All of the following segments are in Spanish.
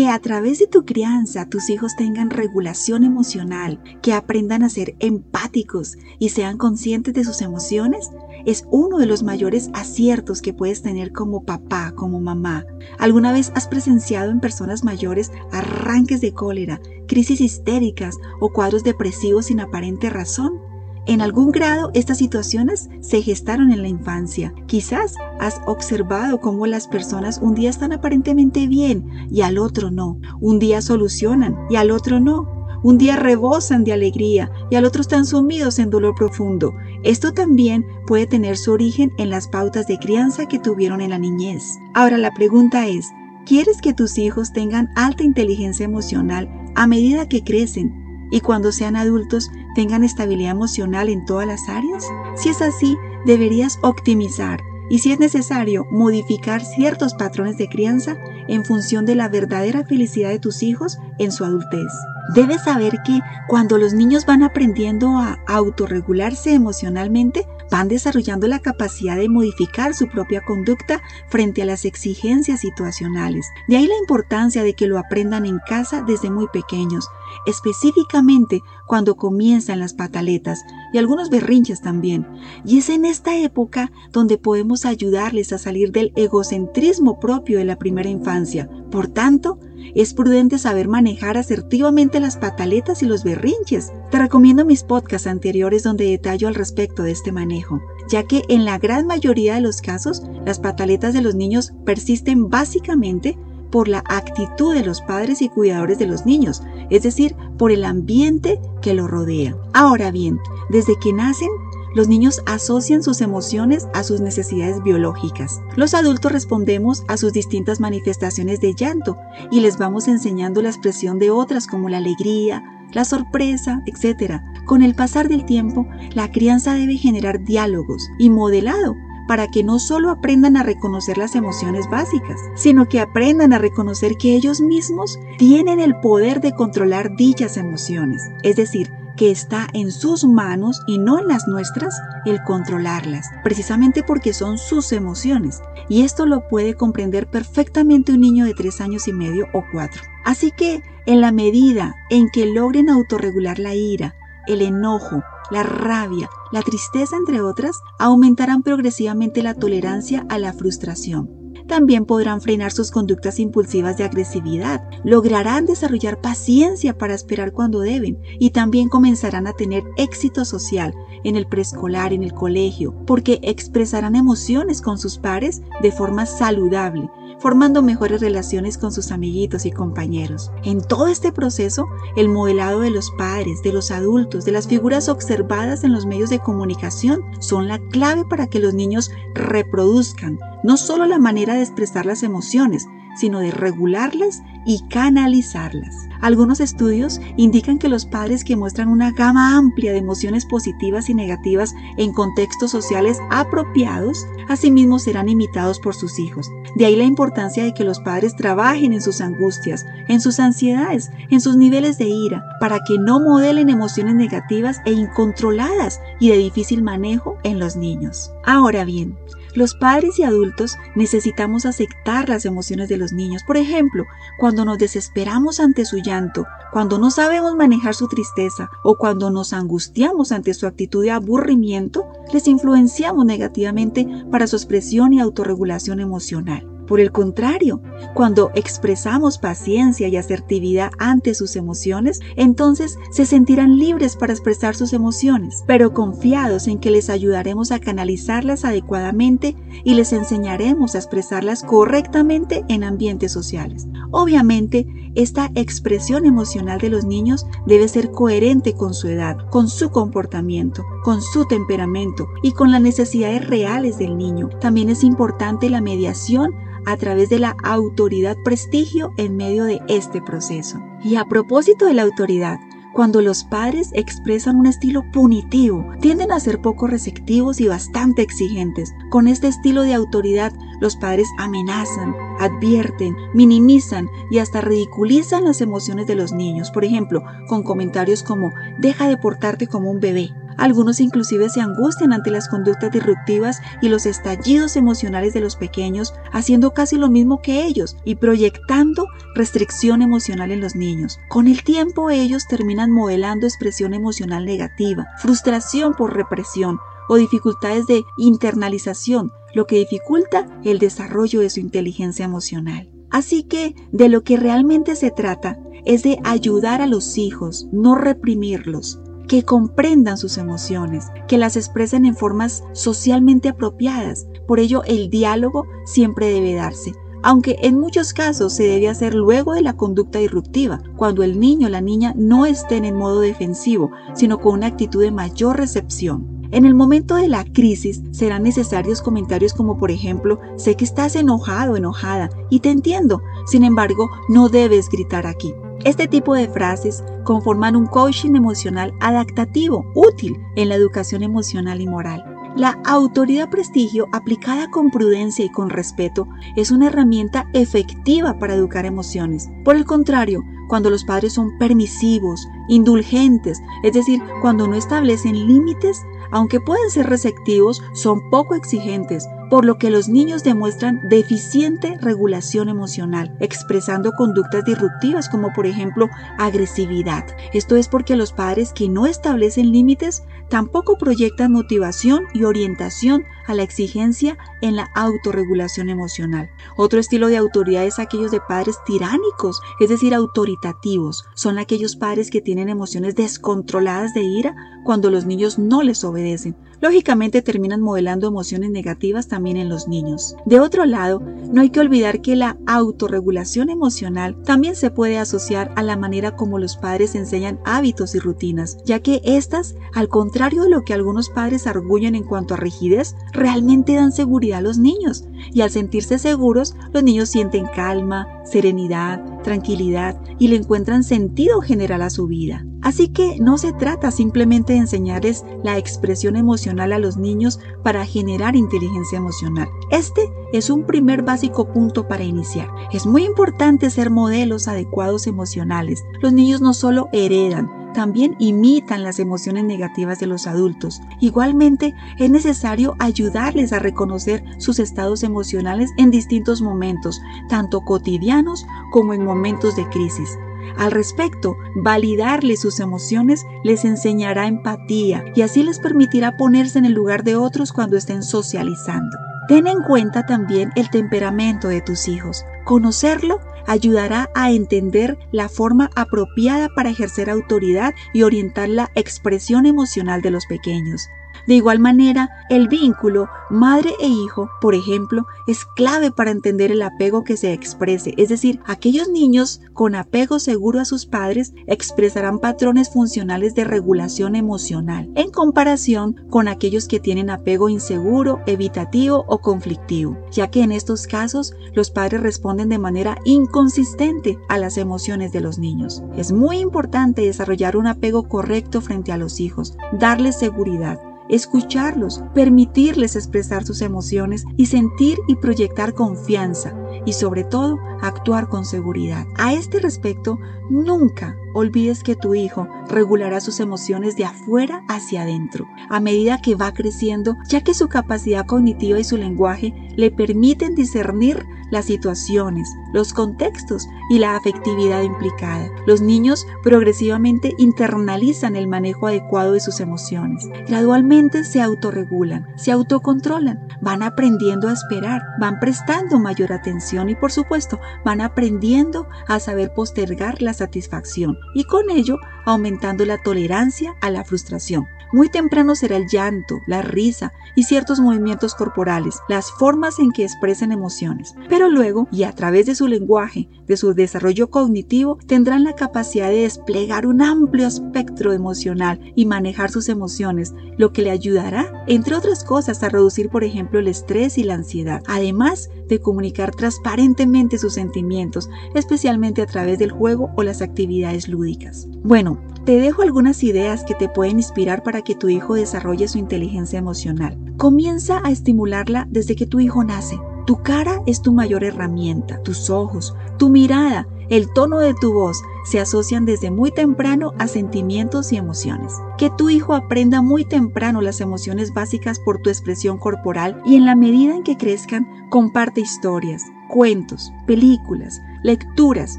Que a través de tu crianza tus hijos tengan regulación emocional, que aprendan a ser empáticos y sean conscientes de sus emociones, es uno de los mayores aciertos que puedes tener como papá, como mamá. ¿Alguna vez has presenciado en personas mayores arranques de cólera, crisis histéricas o cuadros depresivos sin aparente razón? En algún grado estas situaciones se gestaron en la infancia. Quizás has observado cómo las personas un día están aparentemente bien y al otro no. Un día solucionan y al otro no. Un día rebosan de alegría y al otro están sumidos en dolor profundo. Esto también puede tener su origen en las pautas de crianza que tuvieron en la niñez. Ahora la pregunta es, ¿quieres que tus hijos tengan alta inteligencia emocional a medida que crecen y cuando sean adultos tengan estabilidad emocional en todas las áreas? Si es así, deberías optimizar y si es necesario modificar ciertos patrones de crianza en función de la verdadera felicidad de tus hijos en su adultez. Debes saber que cuando los niños van aprendiendo a autorregularse emocionalmente, van desarrollando la capacidad de modificar su propia conducta frente a las exigencias situacionales. De ahí la importancia de que lo aprendan en casa desde muy pequeños, específicamente cuando comienzan las pataletas y algunos berrinches también. Y es en esta época donde podemos ayudarles a salir del egocentrismo propio de la primera infancia. Por tanto, es prudente saber manejar asertivamente las pataletas y los berrinches. Te recomiendo mis podcasts anteriores donde detallo al respecto de este manejo, ya que en la gran mayoría de los casos las pataletas de los niños persisten básicamente por la actitud de los padres y cuidadores de los niños, es decir, por el ambiente que los rodea. Ahora bien, desde que nacen, los niños asocian sus emociones a sus necesidades biológicas. Los adultos respondemos a sus distintas manifestaciones de llanto y les vamos enseñando la expresión de otras como la alegría, la sorpresa, etc. Con el pasar del tiempo, la crianza debe generar diálogos y modelado para que no solo aprendan a reconocer las emociones básicas, sino que aprendan a reconocer que ellos mismos tienen el poder de controlar dichas emociones, es decir, que está en sus manos y no en las nuestras el controlarlas, precisamente porque son sus emociones. Y esto lo puede comprender perfectamente un niño de tres años y medio o cuatro. Así que, en la medida en que logren autorregular la ira, el enojo, la rabia, la tristeza, entre otras, aumentarán progresivamente la tolerancia a la frustración. También podrán frenar sus conductas impulsivas de agresividad, lograrán desarrollar paciencia para esperar cuando deben y también comenzarán a tener éxito social en el preescolar, en el colegio, porque expresarán emociones con sus pares de forma saludable formando mejores relaciones con sus amiguitos y compañeros. En todo este proceso, el modelado de los padres, de los adultos, de las figuras observadas en los medios de comunicación son la clave para que los niños reproduzcan no solo la manera de expresar las emociones, sino de regularlas y canalizarlas. Algunos estudios indican que los padres que muestran una gama amplia de emociones positivas y negativas en contextos sociales apropiados, asimismo serán imitados por sus hijos. De ahí la importancia de que los padres trabajen en sus angustias, en sus ansiedades, en sus niveles de ira, para que no modelen emociones negativas e incontroladas y de difícil manejo en los niños. Ahora bien, los padres y adultos necesitamos aceptar las emociones de los niños. Por ejemplo, cuando nos desesperamos ante su llanto, cuando no sabemos manejar su tristeza o cuando nos angustiamos ante su actitud de aburrimiento, les influenciamos negativamente para su expresión y autorregulación emocional. Por el contrario, cuando expresamos paciencia y asertividad ante sus emociones, entonces se sentirán libres para expresar sus emociones, pero confiados en que les ayudaremos a canalizarlas adecuadamente y les enseñaremos a expresarlas correctamente en ambientes sociales. Obviamente, esta expresión emocional de los niños debe ser coherente con su edad, con su comportamiento, con su temperamento y con las necesidades reales del niño. También es importante la mediación a través de la autoridad prestigio en medio de este proceso. Y a propósito de la autoridad, cuando los padres expresan un estilo punitivo, tienden a ser poco receptivos y bastante exigentes. Con este estilo de autoridad, los padres amenazan, advierten, minimizan y hasta ridiculizan las emociones de los niños. Por ejemplo, con comentarios como, deja de portarte como un bebé, Algunos inclusive se angustian ante las conductas disruptivas y los estallidos emocionales de los pequeños, haciendo casi lo mismo que ellos y proyectando restricción emocional en los niños. Con el tiempo ellos terminan modelando expresión emocional negativa, frustración por represión o dificultades de internalización, lo que dificulta el desarrollo de su inteligencia emocional. Así que de lo que realmente se trata es de ayudar a los hijos, no reprimirlos, que comprendan sus emociones, que las expresen en formas socialmente apropiadas. Por ello el diálogo siempre debe darse, aunque en muchos casos se debe hacer luego de la conducta disruptiva, cuando el niño o la niña no estén en modo defensivo, sino con una actitud de mayor recepción. En el momento de la crisis serán necesarios comentarios como por ejemplo, sé que estás enojado, enojada, y te entiendo, sin embargo, no debes gritar aquí. Este tipo de frases conforman un coaching emocional adaptativo, útil en la educación emocional y moral. La autoridad prestigio aplicada con prudencia y con respeto es una herramienta efectiva para educar emociones. Por el contrario, cuando los padres son permisivos, indulgentes, es decir, cuando no establecen límites, aunque pueden ser receptivos, son poco exigentes, por lo que los niños demuestran deficiente regulación emocional, expresando conductas disruptivas como por ejemplo agresividad. Esto es porque los padres que no establecen límites tampoco proyectan motivación y orientación a la exigencia en la autorregulación emocional. Otro estilo de autoridad es aquellos de padres tiránicos, es decir, autoritativos. Son aquellos padres que tienen emociones descontroladas de ira cuando los niños no les obedecen. Lógicamente terminan modelando emociones negativas también en los niños. De otro lado, no hay que olvidar que la autorregulación emocional también se puede asociar a la manera como los padres enseñan hábitos y rutinas, ya que estas, al contrario de lo que algunos padres arguyen en cuanto a rigidez, realmente dan seguridad a los niños. Y al sentirse seguros, los niños sienten calma, serenidad, tranquilidad y le encuentran sentido general a su vida. Así que no se trata simplemente de enseñarles la expresión emocional a los niños para generar inteligencia emocional. Este es un primer básico punto para iniciar. Es muy importante ser modelos adecuados emocionales. Los niños no solo heredan, también imitan las emociones negativas de los adultos. Igualmente, es necesario ayudarles a reconocer sus estados emocionales en distintos momentos, tanto cotidianos como en momentos de crisis. Al respecto, validarles sus emociones les enseñará empatía y así les permitirá ponerse en el lugar de otros cuando estén socializando. Ten en cuenta también el temperamento de tus hijos. Conocerlo ayudará a entender la forma apropiada para ejercer autoridad y orientar la expresión emocional de los pequeños. De igual manera, el vínculo madre e hijo, por ejemplo, es clave para entender el apego que se exprese, es decir, aquellos niños con apego seguro a sus padres expresarán patrones funcionales de regulación emocional, en comparación con aquellos que tienen apego inseguro, evitativo o conflictivo, ya que en estos casos los padres responden de manera inconsistente a las emociones de los niños. Es muy importante desarrollar un apego correcto frente a los hijos, darles seguridad, escucharlos, permitirles expresar sus emociones y sentir y proyectar confianza y sobre todo actuar con seguridad. A este respecto, nunca olvides que tu hijo regulará sus emociones de afuera hacia adentro a medida que va creciendo, ya que su capacidad cognitiva y su lenguaje le permiten discernir las situaciones, los contextos y la afectividad implicada. Los niños progresivamente internalizan el manejo adecuado de sus emociones. Gradualmente se autorregulan, se autocontrolan, van aprendiendo a esperar, van prestando mayor atención y por supuesto van aprendiendo a saber postergar la satisfacción y con ello aumentando la tolerancia a la frustración. Muy temprano será el llanto, la risa y ciertos movimientos corporales, las formas en que expresan emociones. Pero luego, y a través de su lenguaje, de su desarrollo cognitivo, tendrán la capacidad de desplegar un amplio espectro emocional y manejar sus emociones, lo que le ayudará, entre otras cosas, a reducir, por ejemplo, el estrés y la ansiedad, además de comunicar transparentemente sus sentimientos, especialmente a través del juego o las actividades lúdicas. Bueno, te dejo algunas ideas que te pueden inspirar para que tu hijo desarrolle su inteligencia emocional. Comienza a estimularla desde que tu hijo nace. Tu cara es tu mayor herramienta, tus ojos, tu mirada el tono de tu voz se asocian desde muy temprano a sentimientos y emociones. Que tu hijo aprenda muy temprano las emociones básicas por tu expresión corporal y en la medida en que crezcan, comparte historias, cuentos, películas, lecturas,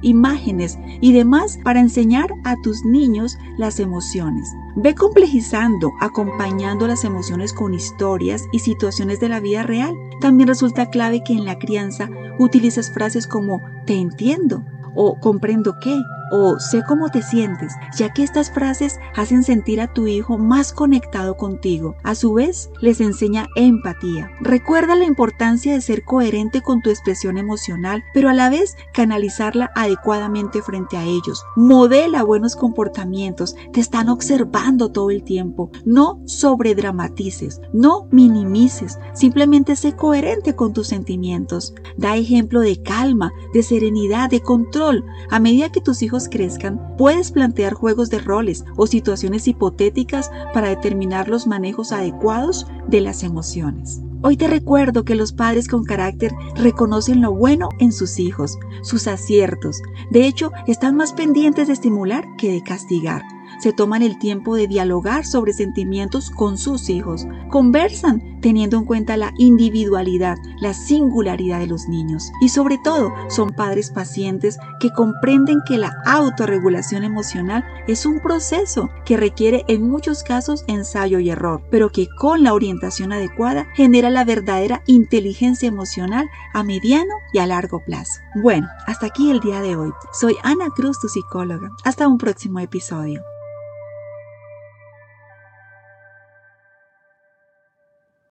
imágenes y demás para enseñar a tus niños las emociones. Ve complejizando, acompañando las emociones con historias y situaciones de la vida real. También resulta clave que en la crianza utilices frases como te entiendo o comprendo qué o sé cómo te sientes, ya que estas frases hacen sentir a tu hijo más conectado contigo. A su vez, les enseña empatía. Recuerda la importancia de ser coherente con tu expresión emocional, pero a la vez canalizarla adecuadamente frente a ellos. Modela buenos comportamientos, te están observando todo el tiempo. No sobredramatices, no minimices, simplemente sé coherente con tus sentimientos. Da ejemplo de calma, de serenidad, de control. A medida que tus hijos crezcan, puedes plantear juegos de roles o situaciones hipotéticas para determinar los manejos adecuados de las emociones. Hoy te recuerdo que los padres con carácter reconocen lo bueno en sus hijos, sus aciertos. De hecho, están más pendientes de estimular que de castigar se toman el tiempo de dialogar sobre sentimientos con sus hijos, conversan teniendo en cuenta la individualidad, la singularidad de los niños y sobre todo son padres pacientes que comprenden que la autorregulación emocional es un proceso que requiere en muchos casos ensayo y error, pero que con la orientación adecuada genera la verdadera inteligencia emocional a mediano y a largo plazo. Bueno, hasta aquí el día de hoy. Soy Ana Cruz, tu psicóloga. Hasta un próximo episodio.